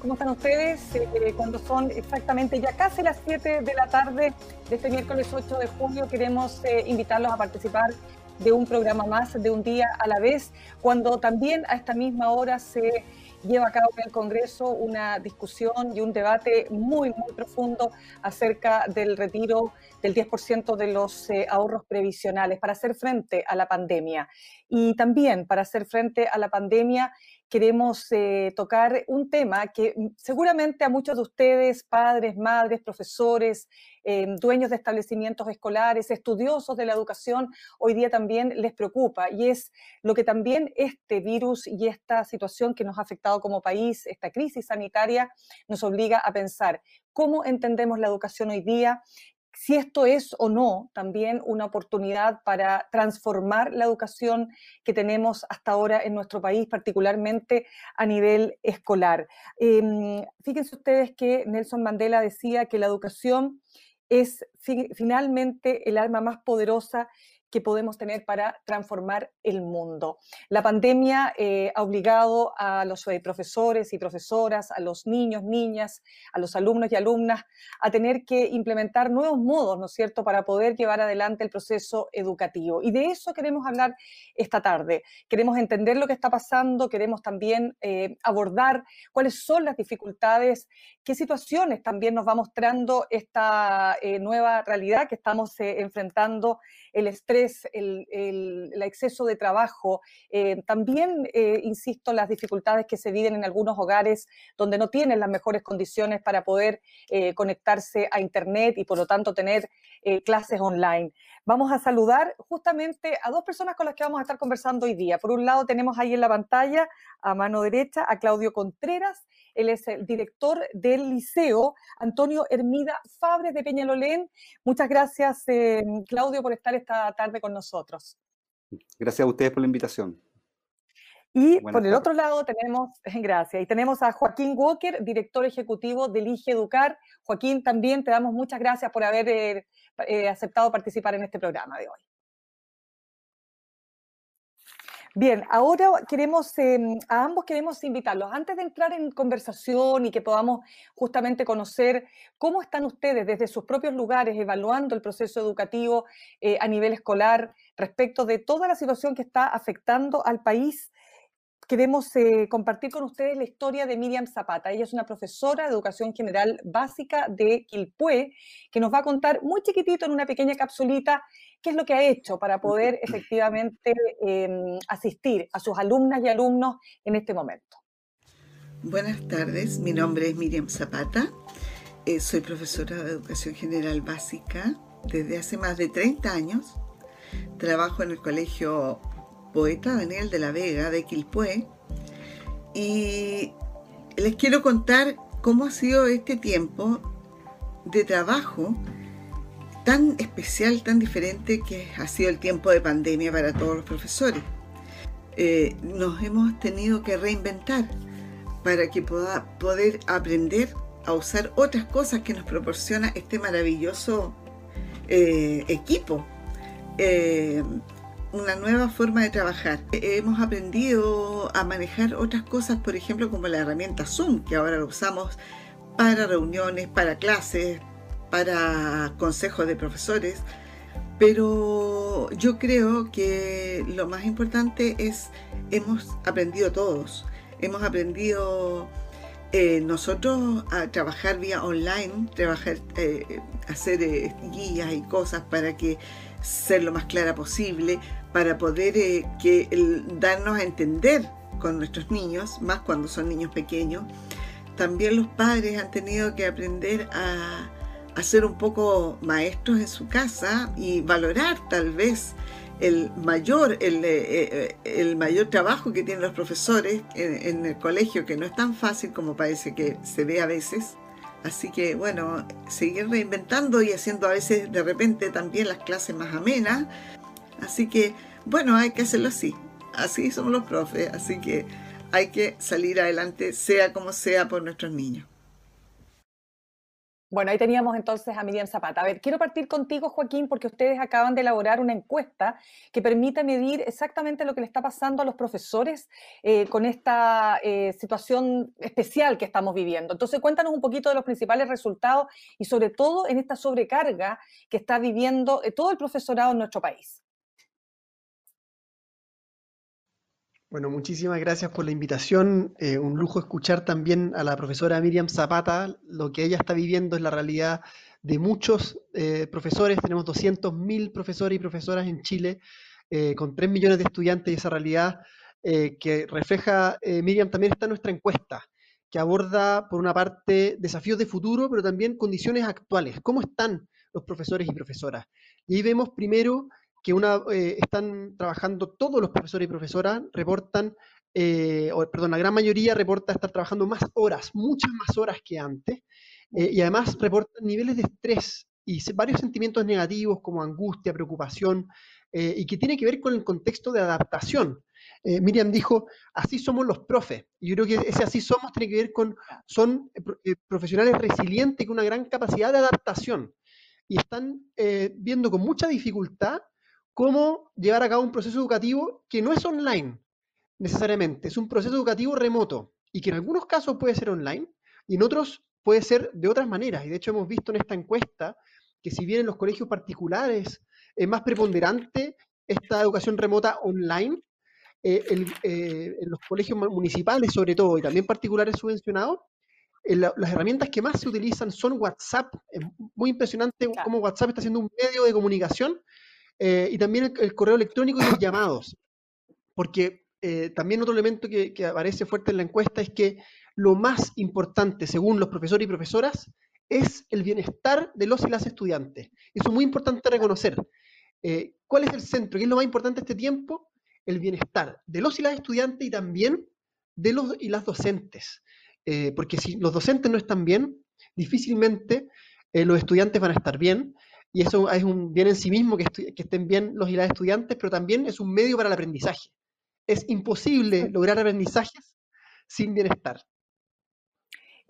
¿Cómo están ustedes? Eh, cuando son exactamente ya casi las 7 de la tarde de este miércoles 8 de julio, queremos eh, invitarlos a participar de un programa más, de un día a la vez, cuando también a esta misma hora se lleva a cabo en el Congreso una discusión y un debate muy, muy profundo acerca del retiro del 10% de los eh, ahorros previsionales para hacer frente a la pandemia. Y también para hacer frente a la pandemia queremos eh, tocar un tema que mm, seguramente a muchos de ustedes, padres, madres, profesores, eh, dueños de establecimientos escolares, estudiosos de la educación, hoy día también les preocupa y es lo que también este virus y esta situación que nos ha afectado como país, esta crisis sanitaria, nos obliga a pensar cómo entendemos la educación hoy día, si esto es o no también una oportunidad para transformar la educación que tenemos hasta ahora en nuestro país, particularmente a nivel escolar. Em, fíjense ustedes que Nelson Mandela decía que la educación es finalmente el arma más poderosa que podemos tener para transformar el mundo. La pandemia eh, ha obligado a los eh, profesores y profesoras, a los niños, niñas, a los alumnos y alumnas a tener que implementar nuevos modos, ¿no es cierto?, para poder llevar adelante el proceso educativo. Y de eso queremos hablar esta tarde. Queremos entender lo que está pasando, queremos también eh, abordar cuáles son las dificultades, qué situaciones también nos va mostrando esta nueva realidad que estamos enfrentando, el estrés el, exceso de trabajo, eh, también, eh, insisto, las dificultades que se viven en algunos hogares donde no tienen las mejores condiciones para poder eh, conectarse a Internet y por lo tanto tener clases online. Vamos a saludar justamente a dos personas con las que vamos a estar conversando hoy día. Por un lado tenemos ahí en la pantalla a mano derecha a Claudio Contreras, él es el director del liceo Antonio Hermida Fabres de Peñalolén. Muchas gracias, eh, Claudio, por estar esta tarde con nosotros. Gracias a ustedes por la invitación. Y por el otro lado tenemos, gracias, y tenemos a Joaquín Walker, director ejecutivo del IGE Educar. Joaquín, también te damos muchas gracias por haber eh, eh, aceptado participar en este programa de hoy. Bien, ahora queremos, em, a ambos queremos invitarlos, antes de entrar en conversación y que podamos justamente conocer cómo están ustedes desde sus propios lugares evaluando el proceso educativo eh, a nivel escolar respecto de toda la situación que está afectando al país queremos eh, compartir con ustedes la historia de Miriam Zapata. Ella es una profesora de educación general básica de Quilpué, que nos va a contar muy chiquitito en una pequeña capsulita qué es lo que ha hecho para poder efectivamente em, asistir a sus alumnas y alumnos en este momento. Buenas tardes, mi nombre es Miriam Zapata, eh, soy profesora de educación general básica desde hace más de 30 años. Trabajo en el colegio poeta Daniel de la Vega de Quilpué y les quiero contar cómo ha sido este tiempo de trabajo tan especial, tan diferente que ha sido el tiempo de pandemia para todos los profesores. Eh, nos hemos tenido que reinventar para que pueda poder aprender a usar otras cosas que nos proporciona este maravilloso eh, equipo. Eh, una nueva forma de trabajar. Hemos aprendido a manejar otras cosas, por ejemplo, como la herramienta Zoom, que ahora lo usamos para reuniones, para clases, para consejos de profesores. Pero yo creo que lo más importante es, hemos aprendido todos, hemos aprendido eh, nosotros a trabajar vía online, trabajar, eh, hacer eh, guías y cosas para que ser lo más clara posible, para poder eh, que darnos a entender con nuestros niños, más cuando son niños pequeños. También los padres han tenido que aprender a, ser un poco maestros en su casa y valorar tal vez el mayor, el, eh, eh, mayor trabajo que tienen los profesores en, el colegio, que no es tan fácil como parece que se ve a veces. Así que bueno, seguir reinventando y haciendo a veces de repente también las clases más amenas, Así que, bueno, hay que hacerlo así. Así somos los profes, así que hay que salir adelante, sea como sea, por nuestros niños. Bueno, ahí teníamos entonces a Miriam Zapata. A ver, quiero partir contigo, Joaquín, porque ustedes acaban de elaborar una encuesta que permite medir exactamente lo que le está pasando a los profesores eh, con esta eh, situación especial que estamos viviendo. Entonces, cuéntanos un poquito de los principales resultados y sobre todo en esta sobrecarga que está viviendo eh, todo el profesorado en nuestro país. Bueno, muchísimas gracias por la invitación. Eh, un lujo escuchar también a la profesora Miriam Zapata. Lo que ella está viviendo es la realidad de muchos eh, profesores. Tenemos 200.000 profesores y profesoras en Chile, eh, con 3 millones de estudiantes, y esa realidad que refleja Miriam también está en nuestra encuesta, que aborda, por una parte, desafíos de futuro, pero también condiciones actuales. ¿Cómo están los profesores y profesoras? Y ahí vemos primero que una, eh, están trabajando todos los profesores y profesoras, reportan, eh, o, perdón, la gran mayoría reporta estar trabajando más horas, muchas más horas que antes, eh, y además reportan niveles de estrés y varios sentimientos negativos como angustia, preocupación, y que tiene que ver con el contexto de adaptación. Miriam dijo, así somos los profes. Yo creo que ese así somos tiene que ver con, son profesionales resilientes con una gran capacidad de adaptación. Y están viendo con mucha dificultad cómo llevar a cabo un proceso educativo que no es online necesariamente, es un proceso educativo remoto y que en algunos casos puede ser online y en otros puede ser de otras maneras. Y de hecho hemos visto en esta encuesta que si bien en los colegios particulares es más preponderante esta educación remota online, eh, eh, en los colegios municipales sobre todo y también particulares subvencionados, eh, las herramientas que más se utilizan son WhatsApp. Es muy impresionante cómo WhatsApp está siendo un medio de comunicación eh, y también el, correo electrónico y los llamados. Porque eh, también otro elemento que, aparece fuerte en la encuesta es que lo más importante, según los profesores y profesoras, es el bienestar de los y las estudiantes. Eso es muy importante reconocer. Eh, ¿Cuál es el centro? ¿Qué es lo más importante este tiempo? El bienestar de los y las estudiantes y también de los y las docentes. porque si los docentes no están bien, difícilmente los estudiantes van a estar bien y eso es un bien en sí mismo que, estén bien los y las estudiantes, pero también es un medio para el aprendizaje. Es imposible lograr aprendizajes sin bienestar.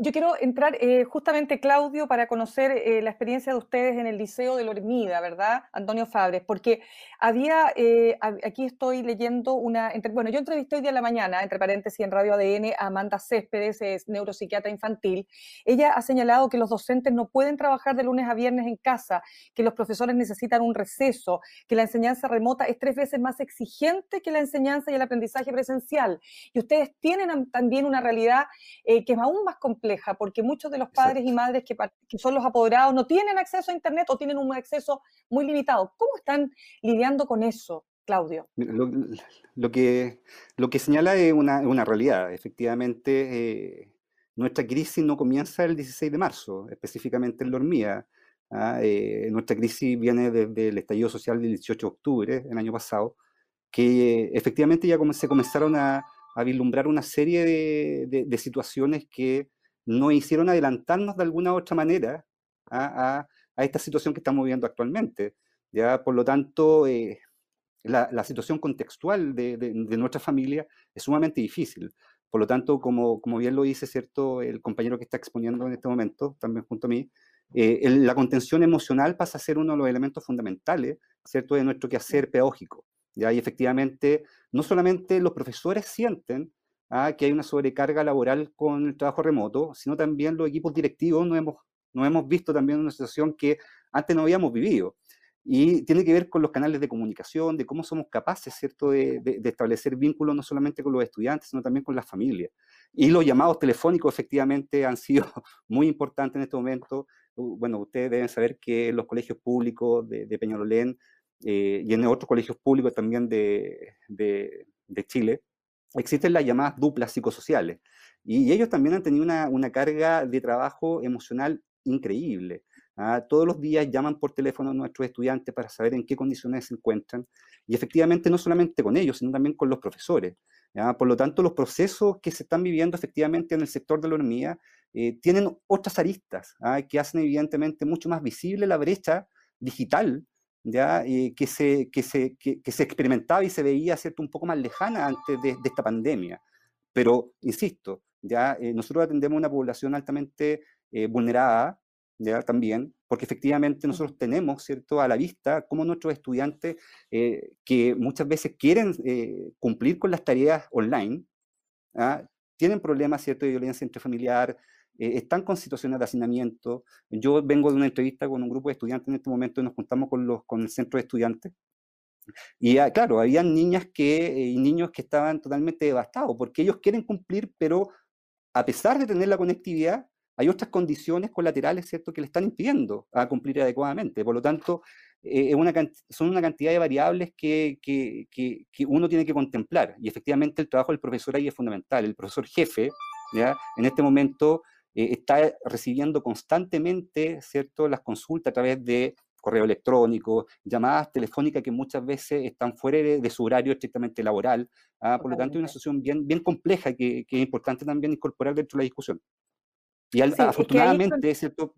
Yo quiero entrar eh, justamente, Claudio, para conocer eh, la experiencia de ustedes en el Liceo de Lormida, ¿verdad, Antonio Fabres? Porque había, eh, aquí estoy leyendo una, bueno, yo entrevisté hoy día en la mañana, entre paréntesis, en Radio ADN, a Amanda Céspedes, es neuropsiquiatra infantil. Ella ha señalado que los docentes no pueden trabajar de lunes a viernes en casa, que los profesores necesitan un receso, que la enseñanza remota es tres veces más exigente que la enseñanza y el aprendizaje presencial. Y ustedes tienen también una realidad que es aún más compleja porque muchos de los padres y madres que, son los apoderados no tienen acceso a Internet o tienen un acceso muy limitado. ¿Cómo están lidiando con eso, Claudio? Lo, que, lo que señala es una, realidad. Efectivamente, eh, nuestra crisis no comienza el 16 de marzo, específicamente en la ¿ah? eh, nuestra crisis viene desde el estallido social del 18 de octubre, el año pasado, que efectivamente ya se comenzaron a, vislumbrar una serie de situaciones que no hicieron adelantarnos de alguna u otra manera a, esta situación que estamos viviendo actualmente. ¿ya? Por lo tanto, eh, la, situación contextual de, nuestra familia es sumamente difícil. Por lo tanto, como, como bien lo dice ¿cierto? el compañero que está exponiendo en este momento, también junto a mí, eh, la contención emocional pasa a ser uno de los elementos fundamentales ¿cierto? de nuestro quehacer pedagógico. ¿ya? Y efectivamente, no solamente los profesores sienten que hay una sobrecarga laboral con el trabajo remoto, sino también los equipos directivos nos hemos, nos hemos visto también una situación que antes no habíamos vivido. Y tiene que ver con los canales de comunicación, de cómo somos capaces, ¿cierto?, de, de, establecer vínculos no solamente con los estudiantes, sino también con las familias. Y los llamados telefónicos efectivamente han sido muy importantes en este momento. Bueno, ustedes deben saber que los colegios públicos de, de Peñalolén eh, y en otros colegios públicos también de, de, de Chile, existen las llamadas duplas psicosociales. Y ellos también han tenido una, carga de trabajo emocional increíble. ¿ah? Todos los días llaman por teléfono a nuestros estudiantes para saber en qué condiciones se encuentran. Y efectivamente no solamente con ellos, sino también con los profesores. Por lo tanto, los procesos que se están viviendo efectivamente en el sector de la hormiga eh, tienen otras aristas ¿ah? que hacen evidentemente mucho más visible la brecha digital ¿ya? que, se, que, se, que, se experimentaba y se veía ¿cierto? un poco más lejana antes de, esta pandemia. Pero, insisto, ya eh, nosotros atendemos una población altamente eh, vulnerada, ¿ya? También, porque efectivamente nosotros tenemos, ¿cierto?, a la vista cómo nuestros estudiantes eh, que muchas veces quieren eh, cumplir con las tareas online, ¿ah? tienen problemas, ¿cierto?, de violencia intrafamiliar, eh, están con situaciones de hacinamiento. Yo vengo de una entrevista con un grupo de estudiantes en este momento y nos juntamos con, los, con el centro de estudiantes. Y ah, claro, había niñas que, y niños que estaban totalmente devastados porque ellos quieren cumplir, pero a pesar de tener la conectividad, hay otras condiciones colaterales, ¿cierto?, que le están impidiendo a cumplir adecuadamente. Por lo tanto, eh, una, son una cantidad de variables que, que, que, uno tiene que contemplar. Y efectivamente el trabajo del profesor ahí es fundamental. El profesor jefe, ¿ya? en este momento, eh, está recibiendo constantemente, ¿cierto?, las consultas a través de correo electrónico, llamadas telefónicas que muchas veces están fuera de, su horario estrictamente laboral. ¿ah? Por lo tanto, es una situación bien, bien compleja que, que, es importante también incorporar dentro de la discusión. Y afortunadamente, ¿cierto?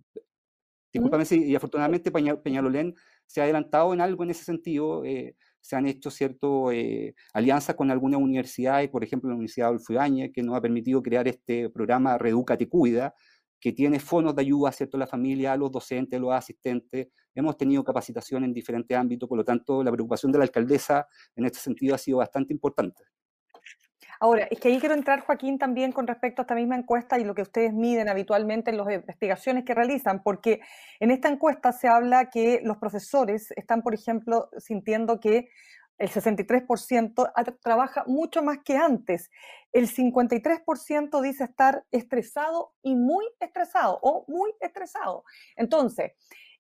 Discúlpame, y afortunadamente Peñalolén se ha adelantado en algo en ese sentido. Eh, se han hecho cierto eh, alianzas con algunas universidades, por ejemplo la Universidad Adolfo Ibáñez, que nos ha permitido crear este programa Reeducate Cuida, que tiene fondos de ayuda ¿cierto? a la familia, a los docentes, a los asistentes. Hemos tenido capacitación en diferentes ámbitos, por lo tanto, la preocupación de la alcaldesa en este sentido ha sido bastante importante. Ahora, es que ahí quiero entrar, Joaquín, también con respecto a esta misma encuesta y lo que ustedes miden habitualmente en las investigaciones que realizan, porque en esta encuesta se habla que los profesores están, por ejemplo, sintiendo que el 63% trabaja mucho más que antes. El 53% dice estar estresado y muy estresado o muy estresado. Entonces,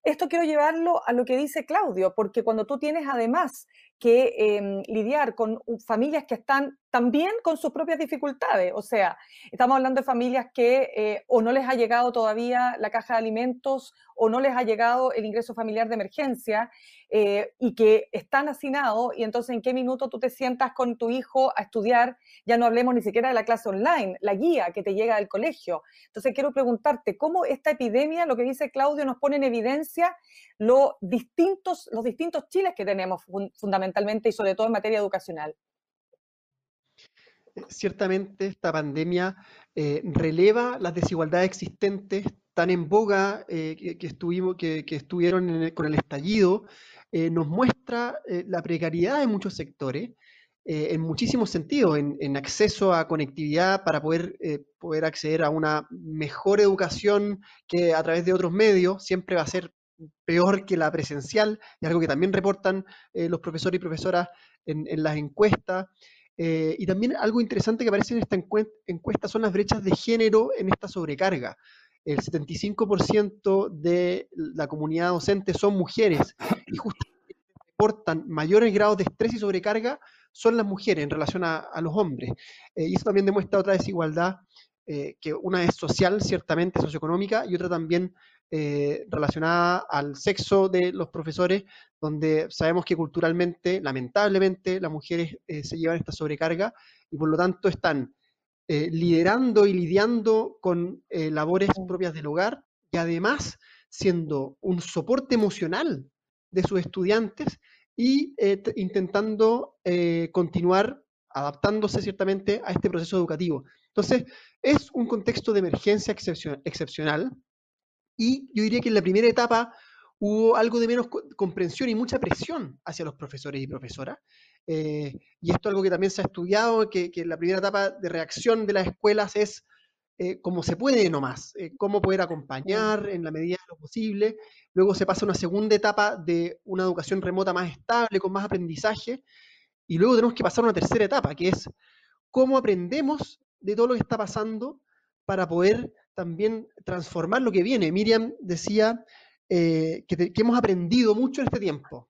esto quiero llevarlo a lo que dice Claudio, porque cuando tú tienes además que em, lidiar con familias que están también con sus propias dificultades. O sea, estamos hablando de familias que eh, o no les ha llegado todavía la caja de alimentos o no les ha llegado el ingreso familiar de emergencia eh, y que están hacinados y entonces en qué minuto tú te sientas con tu hijo a estudiar, ya no hablemos ni siquiera de la clase online, la guía que te llega del colegio. Entonces quiero preguntarte, ¿cómo esta epidemia, lo que dice Claudio, nos pone en evidencia los distintos, los distintos chiles que tenemos fundamentalmente y sobre todo en materia educacional? Eh, ciertamente esta pandemia eh, releva las desigualdades existentes tan en boga eh, que, estuvimos, que, estuvieron con el estallido, nos muestra la precariedad de muchos sectores en muchísimos sentidos, en, acceso a conectividad para poder, poder acceder a una mejor educación que a través de otros medios, siempre va a ser peor que la presencial, y algo que también reportan los profesores y profesoras en, en las encuestas. Eh, y también algo interesante que aparece en esta encuesta son las brechas de género en esta sobrecarga. El 75% de la comunidad docente son mujeres y justamente reportan mayores grados de estrés y sobrecarga son las mujeres en relación a, los hombres. Eh, y eso también demuestra otra desigualdad, eh, que una es social, ciertamente socioeconómica, y otra también eh, relacionada al sexo de los profesores, donde sabemos que culturalmente, lamentablemente, las mujeres eh, se llevan esta sobrecarga y por lo tanto están eh, liderando y lidiando con labores propias del hogar y además siendo un soporte emocional de sus estudiantes y intentando continuar adaptándose ciertamente a este proceso educativo. Entonces, es un contexto de emergencia excepcional, y yo diría que en la primera etapa hubo algo de menos comprensión y mucha presión hacia los profesores y profesoras. Eh, y esto es algo que también se ha estudiado, que, que la primera etapa de reacción de las escuelas es eh, como se puede nomás, eh, cómo poder acompañar en la medida de lo posible. Luego se pasa a una segunda etapa de una educación remota más estable, con más aprendizaje. Y luego tenemos que pasar a una tercera etapa, que es cómo aprendemos de todo lo que está pasando para poder también transformar lo que viene. Miriam decía eh, que, hemos aprendido mucho en este tiempo.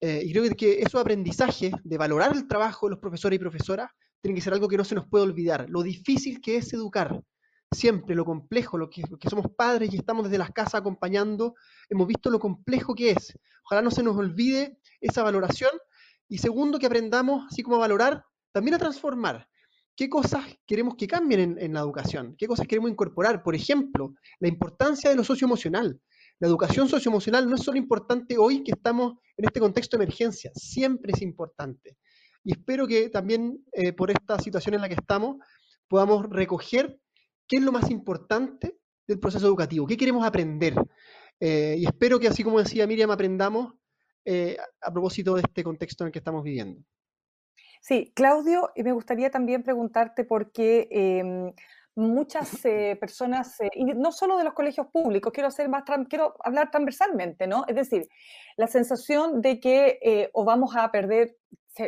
Eh, y creo que, esos aprendizajes de valorar el trabajo de los profesores y profesoras tiene que ser algo que no se nos puede olvidar. Lo difícil que es educar, siempre lo complejo, lo que, que, somos padres y estamos desde las casas acompañando, hemos visto lo complejo que es. Ojalá no se nos olvide esa valoración. Y segundo, que aprendamos, así como a valorar, también a transformar qué cosas queremos que cambien en, la educación, qué cosas queremos incorporar. Por ejemplo, la importancia de lo socioemocional. La educación socioemocional no es solo importante hoy que estamos en este contexto de emergencia, siempre es importante. Y espero que también por esta situación en la que estamos podamos recoger qué es lo más importante del proceso educativo? ¿Qué queremos aprender? Eh, y espero que así como decía Miriam, aprendamos eh, a propósito de este contexto en el que estamos viviendo. Sí, Claudio, y me gustaría también preguntarte por qué em, muchas eh, personas, y no solo de los colegios públicos, quiero, hacer más, quiero hablar transversalmente, ¿no? Es decir, la sensación de que o vamos a perder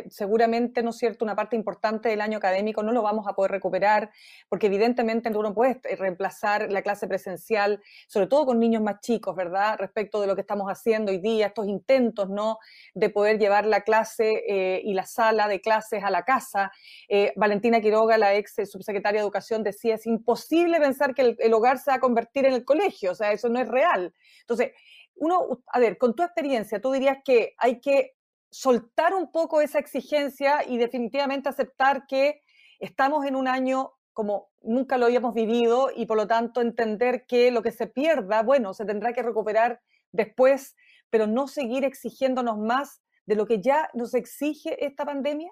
seguramente, ¿no es cierto?, una parte importante del año académico no lo vamos a poder recuperar, porque evidentemente tú no puedes eh, reemplazar la clase presencial, sobre todo con niños más chicos, ¿verdad?, respecto de lo que estamos haciendo hoy día, estos intentos, ¿no?, de poder llevar la clase eh, y la sala de clases a la casa. Eh, Valentina Quiroga, la ex subsecretaria de Educación, decía, es imposible pensar que el, el hogar se va a convertir en el colegio, o sea, eso no es real. Entonces, uno, a ver, con tu experiencia, tú dirías que hay que soltar un poco esa exigencia y definitivamente aceptar que estamos en un año como nunca lo habíamos vivido y por lo tanto entender que lo que se pierda, bueno, se tendrá que recuperar después, pero no seguir exigiéndonos más de lo que ya nos exige esta pandemia?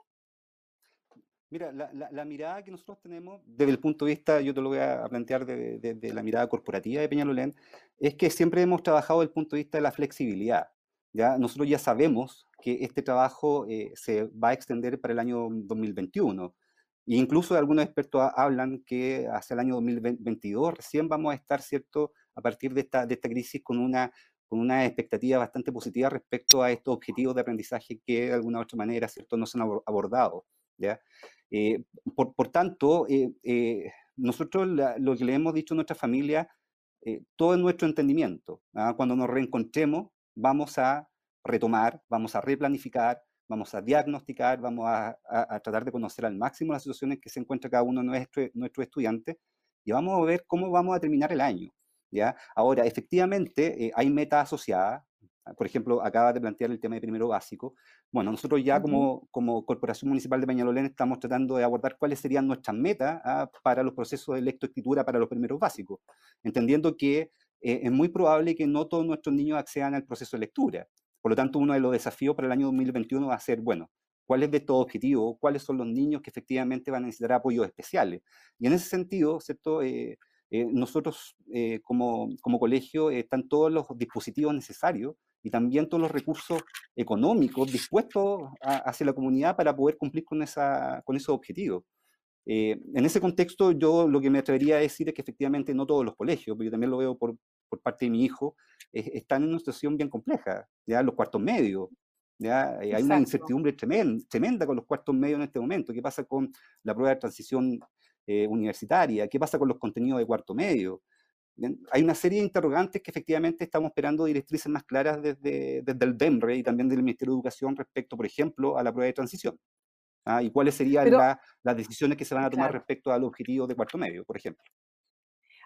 Mira, la, mirada que nosotros tenemos desde el punto de vista, yo te lo voy a plantear desde de, la mirada corporativa de Peñalolén, es que siempre hemos trabajado desde el punto de vista de la flexibilidad. ¿Ya? Nosotros ya sabemos que este trabajo eh, se va a extender para el año 2021. E incluso algunos expertos hablan que hacia el año 2022 recién vamos a estar, ¿cierto?, a partir de esta, de esta crisis con una, con una expectativa bastante positiva respecto a estos objetivos de aprendizaje que de alguna u otra manera, ¿cierto?, no se han abordado, ¿ya? Eh, por, por, tanto, eh, nosotros lo que le hemos dicho a nuestra familia, todo es nuestro entendimiento. ¿ah? Cuando nos reencontremos, vamos a retomar, vamos a replanificar, vamos a diagnosticar, vamos a, tratar de conocer al máximo las situaciones que se encuentra cada uno de nuestros nuestro estudiantes y vamos a ver cómo vamos a terminar el año. ¿ya? Ahora, efectivamente, eh, hay metas asociadas. Por ejemplo, acaba de plantear el tema de primero básico. Bueno, nosotros ya como, como Corporación Municipal de Peñalolén estamos tratando de abordar cuáles serían nuestras metas ah, para los procesos de lectoescritura para los primeros básicos, entendiendo que eh, es muy probable que no todos nuestros niños accedan al proceso de lectura. Por lo tanto, uno de los desafíos para el año 2021 va a ser, bueno, ¿cuál es de estos objetivos? ¿Cuáles son los niños que efectivamente van a necesitar apoyos especiales? Y en ese sentido, ¿cierto? Eh, eh, nosotros eh, como, como, colegio están todos los dispositivos necesarios y también todos los recursos económicos dispuestos hacia la comunidad para poder cumplir con, esa, con esos objetivos. en ese contexto, yo lo que me atrevería a decir es que efectivamente no todos los colegios, pero yo también lo veo por, por parte de mi hijo, están en una situación bien compleja, ya los cuartos medios, ¿ya? Eh, hay una incertidumbre tremenda, tremenda, con los cuartos medios en este momento. ¿Qué pasa con la prueba de transición eh, universitaria? ¿Qué pasa con los contenidos de cuarto medio? Hay una serie de interrogantes que efectivamente estamos esperando directrices más claras desde, desde el DEMRE y también del Ministerio de Educación respecto, por ejemplo, a la prueba de transición. ¿ah? ¿Y cuáles serían las decisiones que se van a tomar respecto al objetivo de cuarto medio, por ejemplo?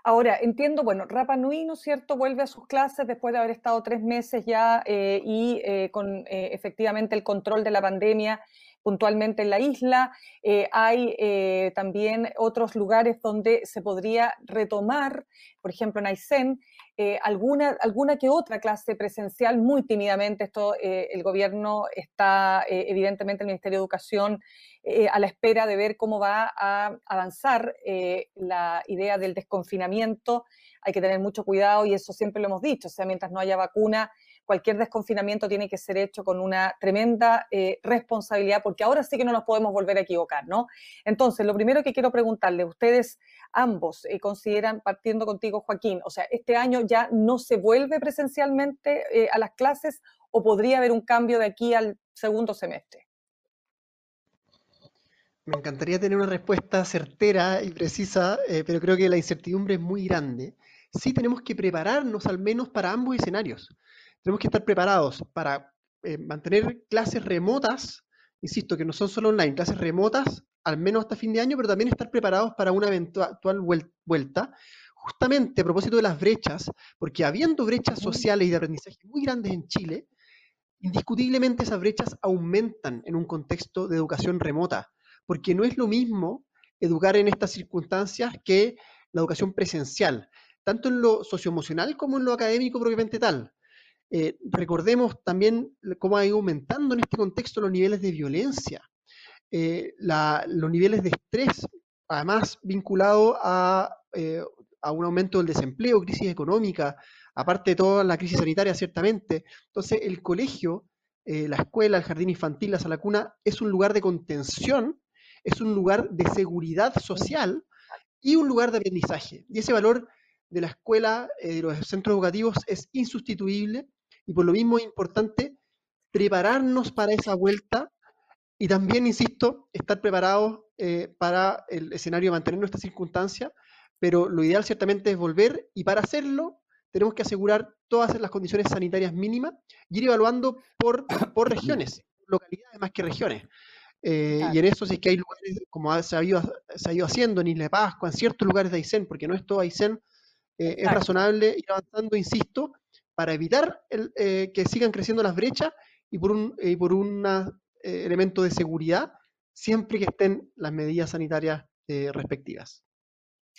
Ahora, entiendo, bueno, Rapa Nui, ¿no es cierto?, vuelve a sus clases después de haber estado tres meses ya eh, y eh, con eh, efectivamente el control de la pandemia puntualmente en la isla. hay también otros lugares donde se podría retomar, por ejemplo en Aysén, alguna, alguna que otra clase presencial muy tímidamente. Esto el gobierno está, evidentemente el Ministerio de Educación eh, a la espera de ver cómo va a avanzar eh, la idea del desconfinamiento. Hay que tener mucho cuidado y eso siempre lo hemos dicho, o sea, mientras no haya vacuna, cualquier desconfinamiento tiene que ser hecho con una tremenda eh, responsabilidad, porque ahora sí que no nos podemos volver a equivocar, ¿no? Entonces, lo primero que quiero preguntarle, ustedes ambos consideran, partiendo contigo, Joaquín, o sea, este año ya no se vuelve presencialmente a las clases o podría haber un cambio de aquí al segundo semestre? Me encantaría tener una respuesta certera y precisa, eh, pero creo que la incertidumbre es muy grande. Sí tenemos que prepararnos al menos para ambos escenarios. Tenemos que estar preparados para eh, mantener clases remotas, insisto, que no son solo online, clases remotas, al menos hasta fin de año, pero también estar preparados para una eventual vuelta, justamente a propósito de las brechas, porque habiendo brechas sociales y de aprendizaje muy grandes en Chile, indiscutiblemente esas brechas aumentan en un contexto de educación remota porque no es lo mismo educar en estas circunstancias que la educación presencial, tanto en lo socioemocional como en lo académico propiamente tal. Eh, recordemos también cómo ha ido aumentando en este contexto los niveles de violencia, eh, los niveles de estrés, además vinculado a eh, a un aumento del desempleo, crisis económica, aparte de toda la crisis sanitaria, ciertamente. Entonces, el colegio, la escuela, el jardín infantil, la sala cuna, es un lugar de contención, es un lugar de seguridad social y un lugar de aprendizaje. Y ese valor de la escuela, de los centros educativos, es insustituible y por lo mismo es importante prepararnos para esa vuelta y también, insisto, estar preparados eh, para el escenario de mantener nuestra circunstancia, pero lo ideal ciertamente es volver y para hacerlo tenemos que asegurar todas las condiciones sanitarias mínimas y ir evaluando por, por regiones, localidades más que regiones. Eh, y en eso sí que hay lugares, como se ha, ido, se ha ido haciendo en Isla de Pascua, en ciertos lugares de Aysén, porque no es todo Aysén, eh, es razonable ir avanzando, insisto, para evitar el, que sigan creciendo las brechas y por un por una, elemento de seguridad siempre que estén las medidas sanitarias eh, respectivas.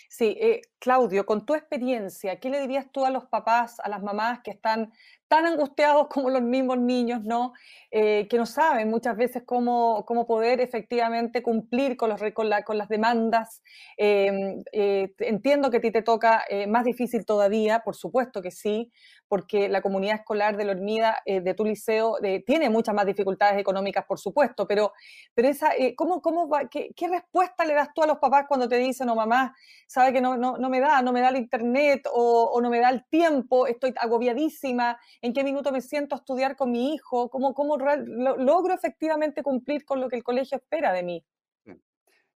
Sí, eh, Claudio, con tu experiencia, ¿qué le dirías tú a los papás, a las mamás que están tan angustiados como los mismos niños, ¿no? Eh, que no saben muchas veces cómo, cómo poder efectivamente cumplir con, los, con, con las demandas. Em, entiendo que a ti te toca más difícil todavía, por supuesto que sí, porque la comunidad escolar de Lormida, eh, de tu liceo, tiene muchas más dificultades económicas, por supuesto, pero, pero esa, eh, ¿cómo, cómo qué, respuesta le das tú a los papás cuando te dicen, no, mamá, sabe que no me da, no me da el internet o, no me da el tiempo, estoy agobiadísima, en qué minuto me siento a estudiar con mi hijo, cómo, cómo logro efectivamente cumplir con lo que el colegio espera de mí?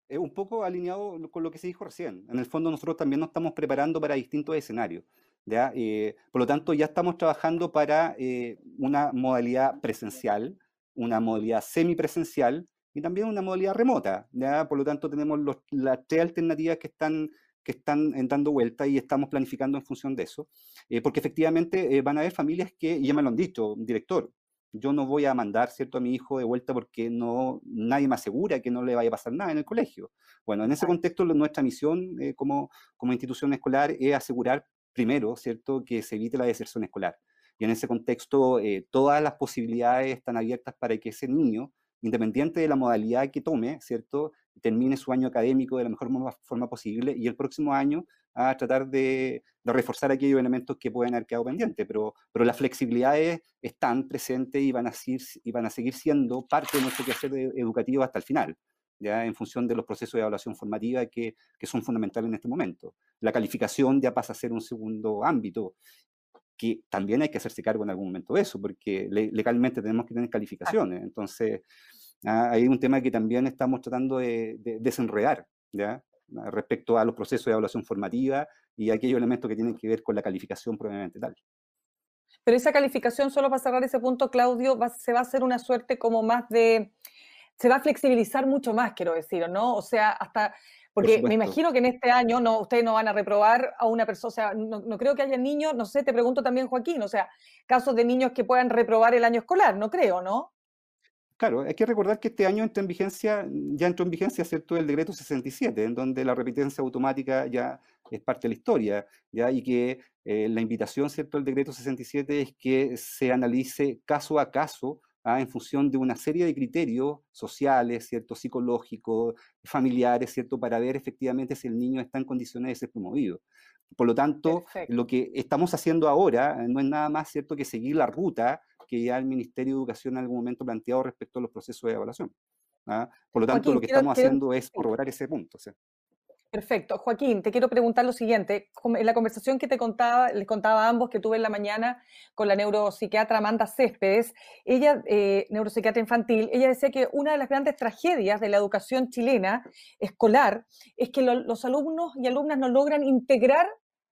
Es un poco alineado con lo que se dijo recién. En el fondo nosotros también nos estamos preparando para distintos escenarios. ¿ya? Eh, por lo tanto, ya estamos trabajando para eh, una modalidad presencial, una modalidad semipresencial y también una modalidad remota. ¿ya? Por lo tanto, tenemos las tres alternativas que están, que están dando vuelta y estamos planificando en función de eso. Eh, porque efectivamente van a haber familias que, y ya me lo han dicho, director, yo no voy a mandar ¿cierto? a mi hijo de vuelta porque no, nadie me asegura que no le vaya a pasar nada en el colegio. Bueno, en ese contexto nuestra misión como, como institución escolar es asegurar primero, ¿cierto?, que se evite la deserción escolar. Y en ese contexto, eh, todas las posibilidades están abiertas para que ese niño, independiente de la modalidad que tome, ¿cierto?, termine su año académico de la mejor forma posible y el próximo año a tratar de, reforzar aquellos elementos que pueden haber quedado pendientes. Pero, pero las flexibilidades están presentes y van, a seguir, y van a seguir siendo parte de nuestro quehacer educativo hasta el final ya en función de los procesos de evaluación formativa que, que, son fundamentales en este momento. La calificación ya pasa a ser un segundo ámbito, que también hay que hacerse cargo en algún momento de eso, porque legalmente tenemos que tener calificaciones. Entonces, ah, hay un tema que también estamos tratando de, desenredar, ¿ya? respecto a los procesos de evaluación formativa y aquellos elementos que tienen que ver con la calificación probablemente tal. Pero esa calificación, solo para cerrar ese punto, Claudio, se va a hacer una suerte como más de se va a flexibilizar mucho más, quiero decir, ¿no? O sea, hasta, porque me imagino que en este año no, ustedes no van a reprobar a una persona, o sea, no, creo que haya niños, no sé, te pregunto también, Joaquín, o sea, casos de niños que puedan reprobar el año escolar, no creo, ¿no? Claro, hay que recordar que este año entra en vigencia, ya entró en vigencia, ¿cierto?, el decreto 67, en donde la repitencia automática ya es parte de la historia, ¿ya? Y que eh, la invitación, ¿cierto?, del decreto 67 es que se analice caso a caso ¿ah? en función de una serie de criterios sociales, ¿cierto? psicológicos, familiares, ¿cierto? para ver efectivamente si el niño está en condiciones de ser promovido. Por lo tanto, lo que estamos haciendo ahora eh, no es nada más cierto que seguir la ruta que ya el Ministerio de Educación en algún momento planteado respecto a los procesos de evaluación. ¿ah? Por lo tanto, lo que estamos haciendo es corroborar ese punto. Perfecto. Joaquín, te quiero preguntar lo siguiente. En la conversación que te contaba, les contaba a ambos que tuve en la mañana con la neuropsiquiatra Amanda Céspedes, ella, eh, neuropsiquiatra infantil, ella decía que una de las grandes tragedias de la educación chilena escolar es que los alumnos y alumnas no logran integrar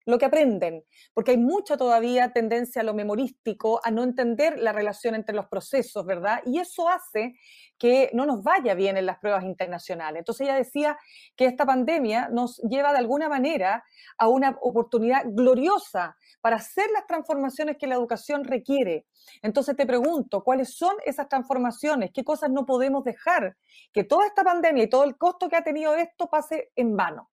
lo que aprenden, porque hay mucha todavía tendencia a lo memorístico, a no entender la relación entre los procesos, ¿verdad? Y eso hace que no nos vaya bien en las pruebas internacionales. Entonces ella decía que esta pandemia nos lleva de alguna manera a una oportunidad gloriosa para hacer las transformaciones que la educación requiere. Entonces te pregunto, ¿cuáles son esas transformaciones? ¿Qué cosas no podemos dejar que toda esta pandemia y todo el costo que ha tenido esto pase en vano?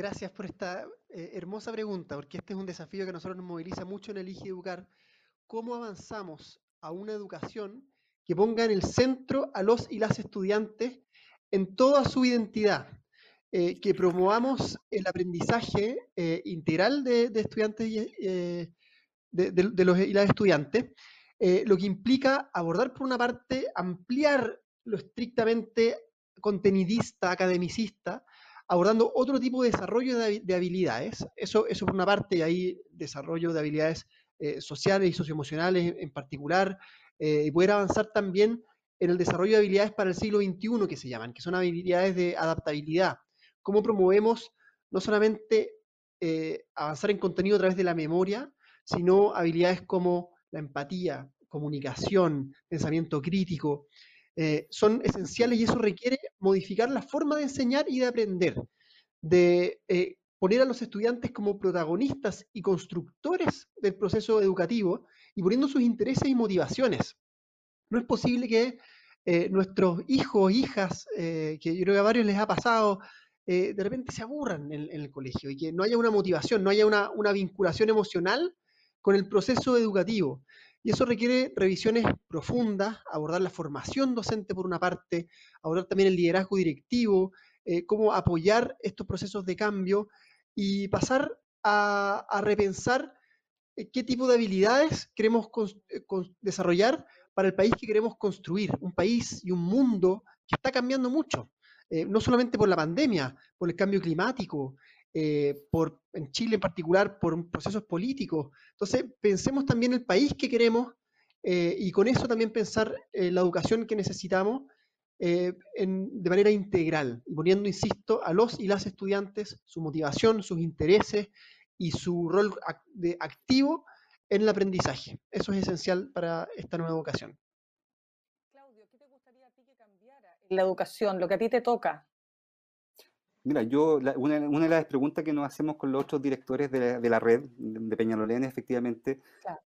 Gracias por esta eh, hermosa pregunta, porque este es un desafío que a nosotros nos moviliza mucho en Elige Educar. ¿Cómo avanzamos a una educación que ponga en el centro a los y las estudiantes en toda su identidad? que promovamos el aprendizaje integral de, estudiantes y, de, los y las estudiantes, lo que implica abordar por una parte, ampliar lo estrictamente contenidista, academicista, abordando otro tipo de desarrollo de, habilidades. Eso, eso por una parte, y ahí desarrollo de habilidades eh, sociales y socioemocionales en, particular, eh, y poder avanzar también en el desarrollo de habilidades para el siglo XXI, que se llaman, que son habilidades de adaptabilidad. Cómo promovemos no solamente eh, avanzar en contenido a través de la memoria, sino habilidades como la empatía, comunicación, pensamiento crítico, eh, son esenciales y eso requiere modificar la forma de enseñar y de aprender, de eh, poner a los estudiantes como protagonistas y constructores del proceso educativo y poniendo sus intereses y motivaciones. No es posible que eh, nuestros hijos, hijas, que yo creo que a varios les ha pasado, de repente se aburran en, el colegio y que no haya una motivación, no haya una, una vinculación emocional con el proceso educativo. Y eso requiere revisiones profundas, abordar la formación docente por una parte, abordar también el liderazgo directivo, eh, cómo apoyar estos procesos de cambio y pasar a, repensar eh, qué tipo de habilidades queremos eh, desarrollar para el país que queremos construir, un país y un mundo que está cambiando mucho, no solamente por la pandemia, por el cambio climático, eh, por, en Chile en particular, por procesos políticos. Entonces, pensemos también el país que queremos eh, y con eso también pensar la educación que necesitamos eh, de manera integral, poniendo, insisto, a los y las estudiantes su motivación, sus intereses y su rol de activo en el aprendizaje. Eso es esencial para esta nueva educación. Claudio, ¿qué te gustaría a ti que cambiara en la educación, lo que a ti te toca? Mira, yo, una, de las preguntas que nos hacemos con los otros directores de la, red de Peñalolén, efectivamente,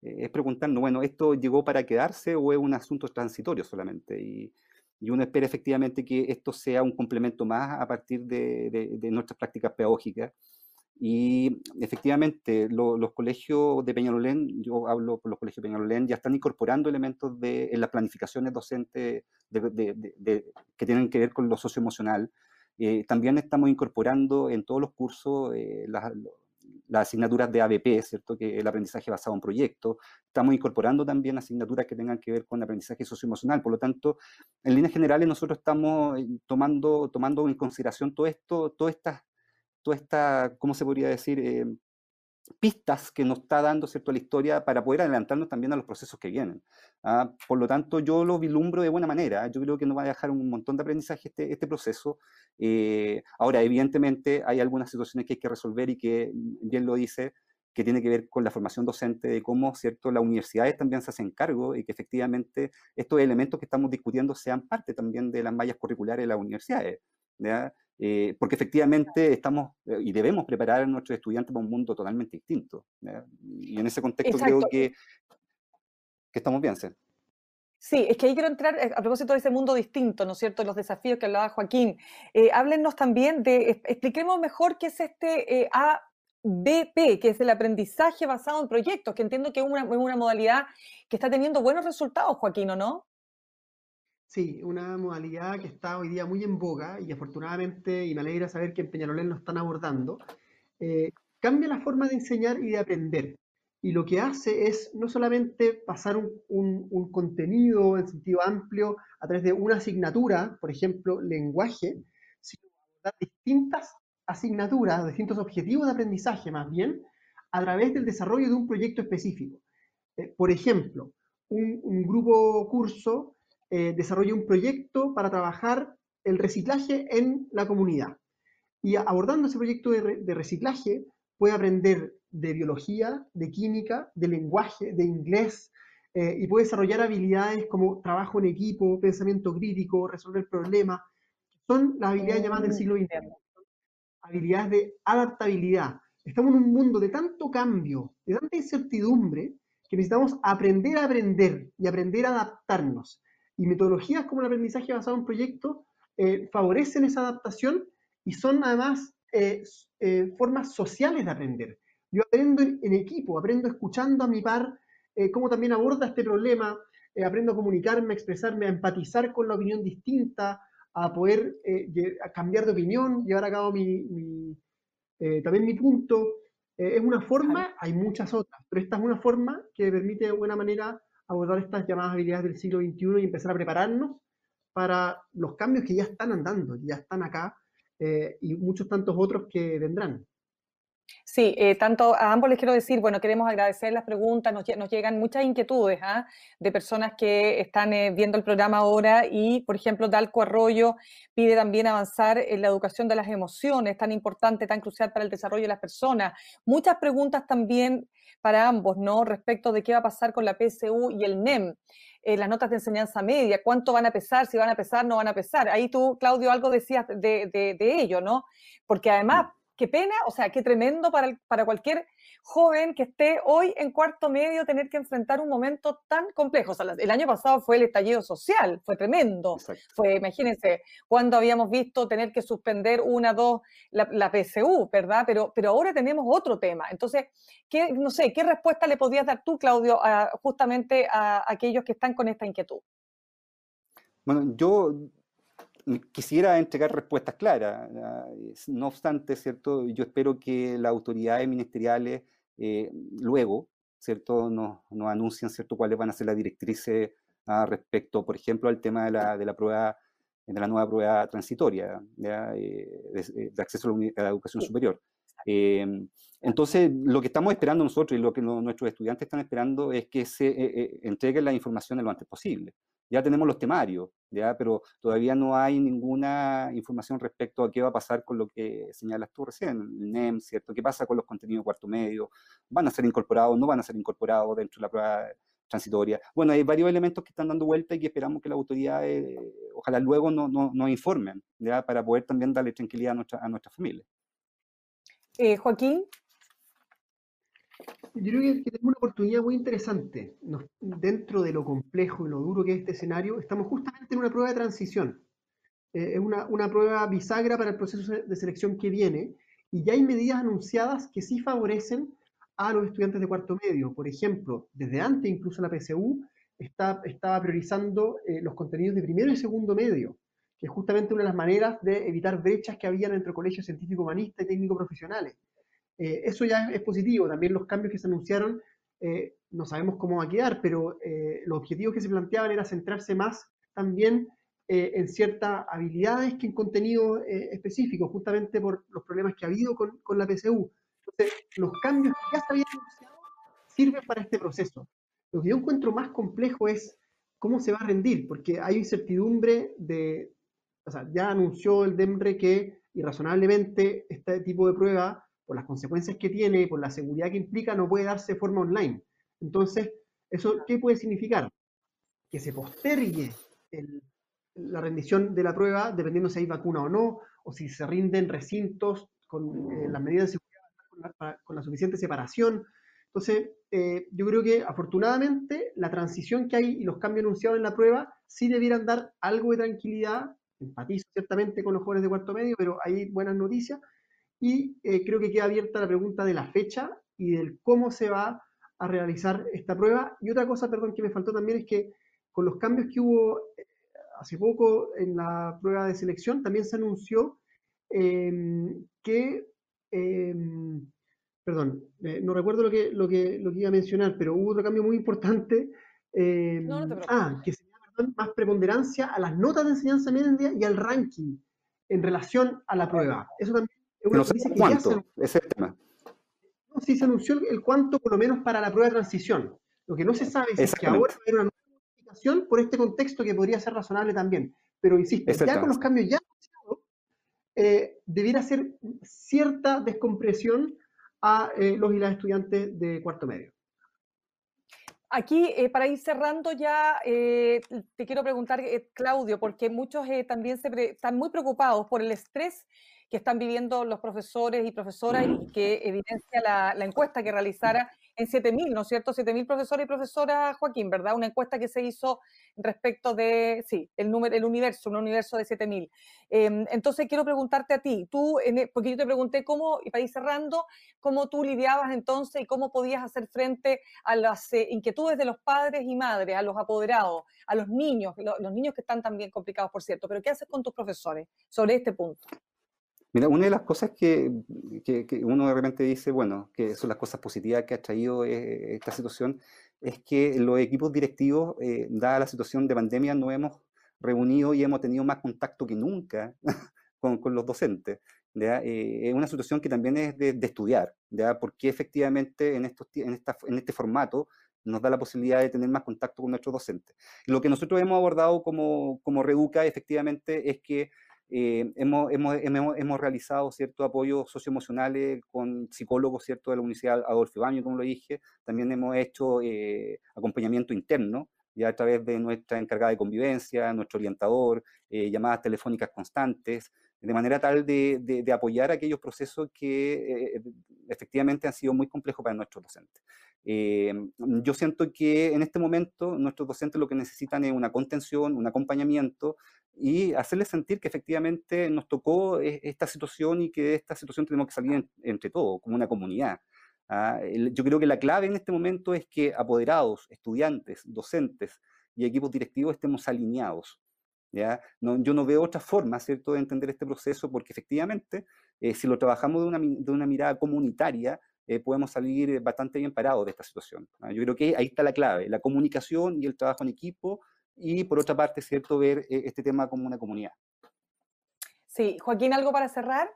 eh, es preguntarnos, bueno, ¿esto llegó para quedarse o es un asunto transitorio solamente? Y, uno espera efectivamente que esto sea un complemento más a partir de, nuestras prácticas pedagógicas. Y efectivamente, los colegios de Peñalolén, yo hablo por los colegios de Peñalolén, ya están incorporando elementos de, en las planificaciones docentes que tienen que ver con lo socioemocional, eh, también estamos incorporando en todos los cursos eh, las, asignaturas de ABP, ¿cierto? que el aprendizaje basado en proyectos. Estamos incorporando también asignaturas que tengan que ver con aprendizaje socioemocional. Por lo tanto, en líneas generales nosotros estamos eh, tomando, tomando en consideración todo esto, toda esta, ¿cómo se podría decir? Pistas que nos está dando cierto la historia para poder adelantarnos también a los procesos que vienen. ¿ah? por lo tanto, yo lo vislumbro de buena manera. Yo creo que nos va a dejar un montón de aprendizaje este, este proceso. Eh, ahora, evidentemente, hay algunas situaciones que hay que resolver y que, bien lo dice, que tiene que ver con la formación docente, de cómo cierto, las universidades también se hacen cargo y que efectivamente estos elementos que estamos discutiendo sean parte también de las mallas curriculares de las universidades. Eh, porque efectivamente estamos eh, y debemos preparar a nuestros estudiantes para un mundo totalmente distinto. Y en ese contexto creo que, que estamos bien, ¿sí? Sí, es que ahí quiero entrar eh, a propósito de ese mundo distinto, ¿no es cierto? Los desafíos que hablaba Joaquín. háblenos también de, expliquemos mejor qué es este ABP, que es el aprendizaje basado en proyectos, que entiendo que es una, una modalidad que está teniendo buenos resultados, Joaquín, ¿o no? Sí, una modalidad que está hoy día muy en boga y afortunadamente, y me alegra saber que en Peñalolén lo están abordando, eh, cambia la forma de enseñar y de aprender. Y lo que hace es no solamente pasar un, contenido en sentido amplio a través de una asignatura, por ejemplo, lenguaje, sino abordar distintas asignaturas, distintos objetivos de aprendizaje más bien, a través del desarrollo de un proyecto específico. Eh, por ejemplo, un, un grupo curso eh, desarrolla un proyecto para trabajar el reciclaje en la comunidad. Y abordando ese proyecto de, reciclaje, puede aprender de biología, de química, de lenguaje, de inglés, eh, y puede desarrollar habilidades como trabajo en equipo, pensamiento crítico, resolver problemas. Son las habilidades llamadas del siglo XX. Habilidades de adaptabilidad. Estamos en un mundo de tanto cambio, de tanta incertidumbre, que necesitamos aprender a aprender y aprender a adaptarnos. Y metodologías como el aprendizaje basado en proyectos eh, favorecen esa adaptación y son además eh, eh, formas sociales de aprender. Yo aprendo en, equipo, aprendo escuchando a mi par cómo también aborda este problema, aprendo a comunicarme, a expresarme, a empatizar con la opinión distinta, a poder cambiar de opinión, llevar a cabo mi, eh, también mi punto. es una forma, hay muchas otras, pero esta es una forma que permite de buena manera abordar estas llamadas habilidades del siglo XXI y empezar a prepararnos para los cambios que ya están andando, ya están acá, y muchos tantos otros que vendrán. Sí, eh, tanto a ambos les quiero decir, bueno, queremos agradecer las preguntas, nos, llegan muchas inquietudes ¿ah? de personas que están eh, viendo el programa ahora y, por ejemplo, Dalco Arroyo pide también avanzar en la educación de las emociones, tan importante, tan crucial para el desarrollo de las personas. Muchas preguntas también para ambos, ¿no? Respecto de qué va a pasar con la PSU y el NEM. Eh, las notas de enseñanza media, cuánto van a pesar, si van a pesar, no van a pesar. Ahí tú, Claudio, algo decías de, de, de ello, ¿no? Porque además qué pena, o sea, qué tremendo para, para cualquier joven que esté hoy en cuarto medio tener que enfrentar un momento tan complejo. O sea, el año pasado fue el estallido social, fue tremendo. Fue, imagínense, cuando habíamos visto tener que suspender una, dos, la, la, PSU, ¿verdad? Pero, pero ahora tenemos otro tema. Entonces, ¿qué, no sé, ¿qué respuesta le podías dar tú, Claudio, justamente a aquellos que están con esta inquietud? Bueno, yo quisiera entregar respuestas claras. No obstante, ¿cierto? Yo espero que las autoridades ministeriales eh, luego, ¿cierto? Nos, nos, anuncien, ¿cierto? Cuáles van a ser las directrices ah, respecto, por ejemplo, al tema de la, de la prueba de la nueva prueba transitoria eh, de, acceso a la, educación superior. Em, entonces, lo que estamos esperando nosotros y lo que nuestros estudiantes están esperando es que se eh, entreguen la información lo antes posible ya tenemos los temarios, ¿ya? pero todavía no hay ninguna información respecto a qué va a pasar con lo que señalas tú recién, el NEM, ¿cierto? ¿Qué pasa con los contenidos de cuarto medio? ¿Van a ser incorporados? ¿No van a ser incorporados dentro de la prueba transitoria? Bueno, hay varios elementos que están dando vuelta y que esperamos que la autoridad, ojalá luego nos no, informen, ¿ya? Para poder también darle tranquilidad a nuestra, a nuestra familia. Eh, Joaquín. Yo creo que, tenemos una oportunidad muy interesante. dentro de lo complejo y lo duro que es este escenario, estamos justamente en una prueba de transición. Eh, es una, una, prueba bisagra para el proceso de selección que viene y ya hay medidas anunciadas que sí favorecen a los estudiantes de cuarto medio. Por ejemplo, desde antes incluso la PSU está, estaba priorizando eh, los contenidos de primero y segundo medio, que es justamente una de las maneras de evitar brechas que habían entre colegios científico-humanistas y técnico-profesionales. Eh, eso ya es positivo. También los cambios que se anunciaron, eh, no sabemos cómo va a quedar, pero eh, los objetivos que se planteaban era centrarse más también en ciertas habilidades que en contenido específico, justamente por los problemas que ha habido con, con, la PSU. Entonces, los cambios que ya se habían anunciado sirven para este proceso. Lo que yo encuentro más complejo es cómo se va a rendir, porque hay incertidumbre de, o sea, ya anunció el DEMRE que irrazonablemente este tipo de prueba por las consecuencias que tiene, por la seguridad que implica, no puede darse de forma online. Entonces, ¿eso qué puede significar? Que se postergue la rendición de la prueba, dependiendo si hay vacuna o no, o si se rinden recintos con eh, las medidas de seguridad, con la, suficiente separación. Entonces, eh, yo creo que afortunadamente la transición que hay y los cambios anunciados en la prueba sí debieran dar algo de tranquilidad. Empatizo ciertamente con los jóvenes de cuarto medio, pero hay buenas noticias y eh, creo que queda abierta la pregunta de la fecha y del cómo se va a realizar esta prueba. Y otra cosa, perdón, que me faltó también es que con los cambios que hubo eh, hace poco en la prueba de selección, también se anunció em, que, em, perdón, eh, no recuerdo lo que, lo, que, lo que iba a mencionar, pero hubo otro cambio muy importante. Em, ah, que se llama más preponderancia a las notas de enseñanza media y al ranking en relación a la prueba. Eso también no sé cuánto, ese es el tema. No, sí se anunció el cuánto, por lo menos para la prueba de transición. Lo que no se sabe es que ahora va a haber una nueva modificación por este contexto que podría ser razonable también. Pero insisto, ya con los cambios ya anunciados, eh, debiera ser cierta descompresión a eh, los y las estudiantes de cuarto medio. Aquí, eh, para ir cerrando ya, te quiero preguntar, Claudio, porque muchos también se están muy preocupados por el estrés que están viviendo los profesores y profesoras y que evidencia la, encuesta que realizara en 7.000, ¿no es cierto? 7.000 profesores y profesoras, Joaquín, ¿verdad? Una encuesta que se hizo respecto de, sí, el número, el universo, un universo de 7.000. Em, entonces quiero preguntarte a ti, tú, e, porque yo te pregunté cómo, y para ir cerrando, cómo tú lidiabas entonces y cómo podías hacer frente a las eh, inquietudes de los padres y madres, a los apoderados, a los niños, los niños que están también complicados, por cierto, pero ¿qué haces con tus profesores sobre este punto? Mira, una de las cosas que, uno de repente dice, bueno, que son las cosas positivas que ha traído eh, esta situación, es que los equipos directivos, eh, dada la situación de pandemia, nos hemos reunido y hemos tenido más contacto que nunca con, los docentes. Eh, es una situación que también es de, estudiar, ¿ya? porque efectivamente en, estos, en, esta, en este formato nos da la posibilidad de tener más contacto con nuestros docentes. Lo que nosotros hemos abordado como, como Reduca efectivamente es que eh, hemos, hemos, hemos, realizado ciertos apoyos socioemocionales con psicólogos ¿cierto? de la Universidad Adolfo Baño, como lo dije. También hemos hecho eh, acompañamiento interno, ya a través de nuestra encargada de convivencia, nuestro orientador, eh, llamadas telefónicas constantes, de manera tal de, de, apoyar aquellos procesos que efectivamente han sido muy complejos para nuestros docentes. Yo siento que en este momento nuestros docentes lo que necesitan es una contención, un acompañamiento, y hacerles sentir que efectivamente nos tocó e, esta situación y que de esta situación tenemos que salir entre todos, como una comunidad. ¿ah? Yo creo que la clave en este momento es que apoderados, estudiantes, docentes y equipos directivos estemos alineados. ¿ya? No, yo no veo otra forma, ¿cierto?, de entender este proceso, porque efectivamente, eh, si lo trabajamos de una, de una mirada comunitaria, eh, podemos salir bastante bien parados de esta situación. ¿ah? Yo creo que ahí está la clave, la comunicación y el trabajo en equipo y por otra parte, ¿cierto?, ver eh, este tema como una comunidad. Sí, Joaquín, ¿algo para cerrar?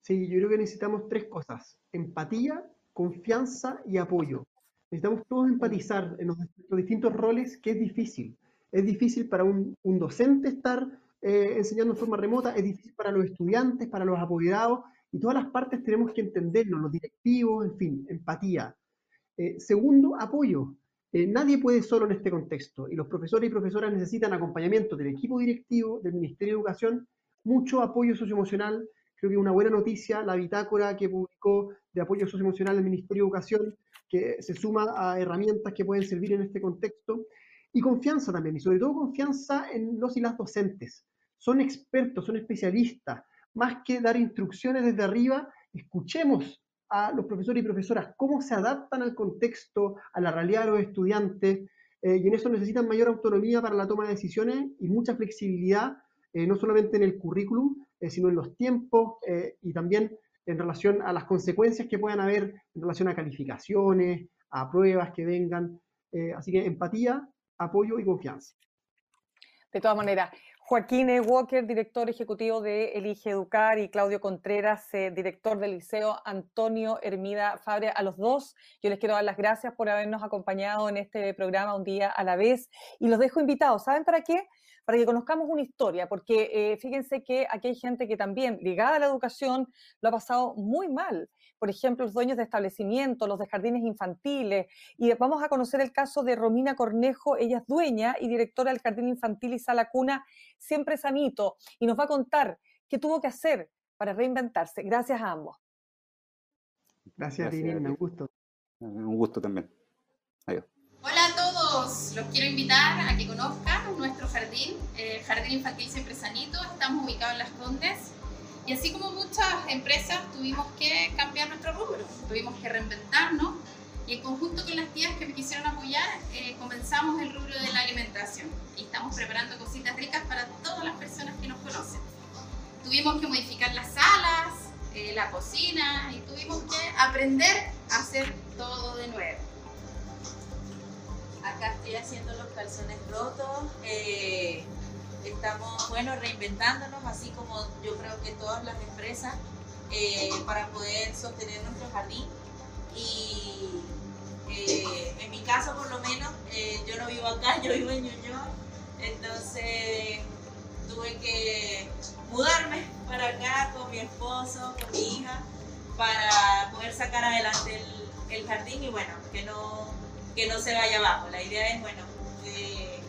Sí, yo creo que necesitamos tres cosas, empatía, confianza y apoyo. Necesitamos todos empatizar en los, distintos roles, que es difícil. Es difícil para un, docente estar eh, enseñando en forma remota, es difícil para los estudiantes, para los apoderados, y todas las partes tenemos que entendernos, los directivos, en fin, empatía. Eh, segundo, apoyo. Eh, nadie puede solo en este contexto y los profesores y profesoras necesitan acompañamiento del equipo directivo, del Ministerio de Educación, mucho apoyo socioemocional. Creo que una buena noticia la bitácora que publicó de apoyo socioemocional el Ministerio de Educación, que se suma a herramientas que pueden servir en este contexto. Y confianza también, y sobre todo confianza en los y las docentes. Son expertos, son especialistas. Más que dar instrucciones desde arriba, escuchemos a los profesores y profesoras, cómo se adaptan al contexto, a la realidad de los estudiantes, eh, y en eso necesitan mayor autonomía para la toma de decisiones y mucha flexibilidad, eh, no solamente en el currículum, eh, sino en los tiempos y también en relación a las consecuencias que puedan haber en relación a calificaciones, a pruebas que vengan. así que empatía, apoyo y confianza. De todas maneras, Joaquín E. Walker, director ejecutivo de Elige Educar, y Claudio Contreras, eh, director del Liceo Antonio Hermida Fabre. A los dos, yo les quiero dar las gracias por habernos acompañado en este programa un día a la vez. Y los dejo invitados. ¿Saben para qué? Para que conozcamos una historia, porque eh, fíjense que aquí hay gente que también, ligada a la educación, lo ha pasado muy mal. Por ejemplo, los dueños de establecimientos, los de jardines infantiles. Y vamos a conocer el caso de Romina Cornejo, ella es dueña y directora del Jardín Infantil y Sala Cuna, siempre sanito, y nos va a contar qué tuvo que hacer para reinventarse. Gracias a ambos. Gracias, Gracias un gusto. Un gusto también. Adiós. Hola a todos, los quiero invitar a que conozcan nuestro jardín, eh, Jardín Infantil Siempre Sanito. Estamos ubicados en Las Condes y así como muchas empresas tuvimos que cambiar nuestro rubro, tuvimos que reinventarnos y en conjunto con las tías que me quisieron apoyar eh, comenzamos el rubro de la alimentación y estamos preparando cositas ricas para todas las personas que nos conocen. Tuvimos que modificar las salas, eh, la cocina y tuvimos que aprender a hacer todo de nuevo acá estoy haciendo los calzones rotos. Eh, estamos, bueno, reinventándonos, así como yo creo que todas las empresas, eh, para poder sostener nuestro jardín. Y eh, en mi caso, por lo menos, yo no vivo acá, yo vivo en Ñuñoa. Entonces tuve que mudarme para acá con mi esposo, con mi hija, para poder sacar adelante el jardín y bueno, que no que no se vaya abajo. La idea es, bueno, eh,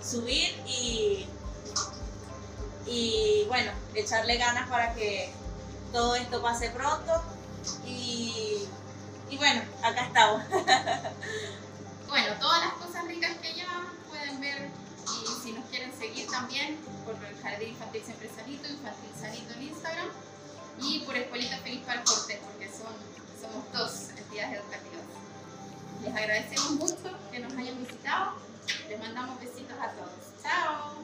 subir y, y, bueno, echarle ganas para que todo esto pase pronto y Y bueno, acá estamos. bueno, todas las cosas ricas que ya pueden ver y si nos quieren seguir también por el Jardín Infantil Siempre Sanito, Infantil Sanito en Instagram y por Escuelita Feliz para Corte, porque son, somos dos entidades educativas. Les agradecemos mucho que nos hayan visitado. Les mandamos besitos a todos. Chao.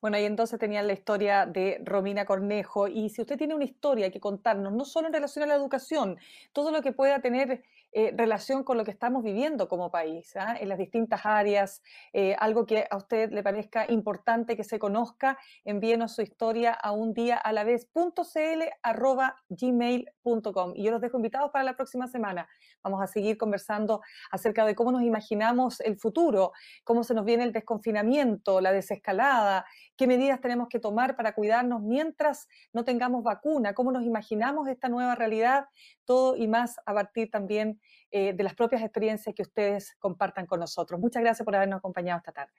Bueno, ahí entonces tenían la historia de Romina Cornejo. Y si usted tiene una historia que contarnos, no solo en relación a la educación, todo lo que pueda tener eh, relación con lo que estamos viviendo como país, ¿ah? en las distintas áreas, eh, algo que a usted le parezca importante que se conozca, envíenos su historia a un día a la vez gmail.com y yo los dejo invitados para la próxima semana. Vamos a seguir conversando acerca de cómo nos imaginamos el futuro, cómo se nos viene el desconfinamiento, la desescalada, qué medidas tenemos que tomar para cuidarnos mientras no tengamos vacuna, cómo nos imaginamos esta nueva realidad, todo y más a partir también eh, de las propias experiencias que ustedes compartan con nosotros. Muchas gracias por habernos acompañado esta tarde.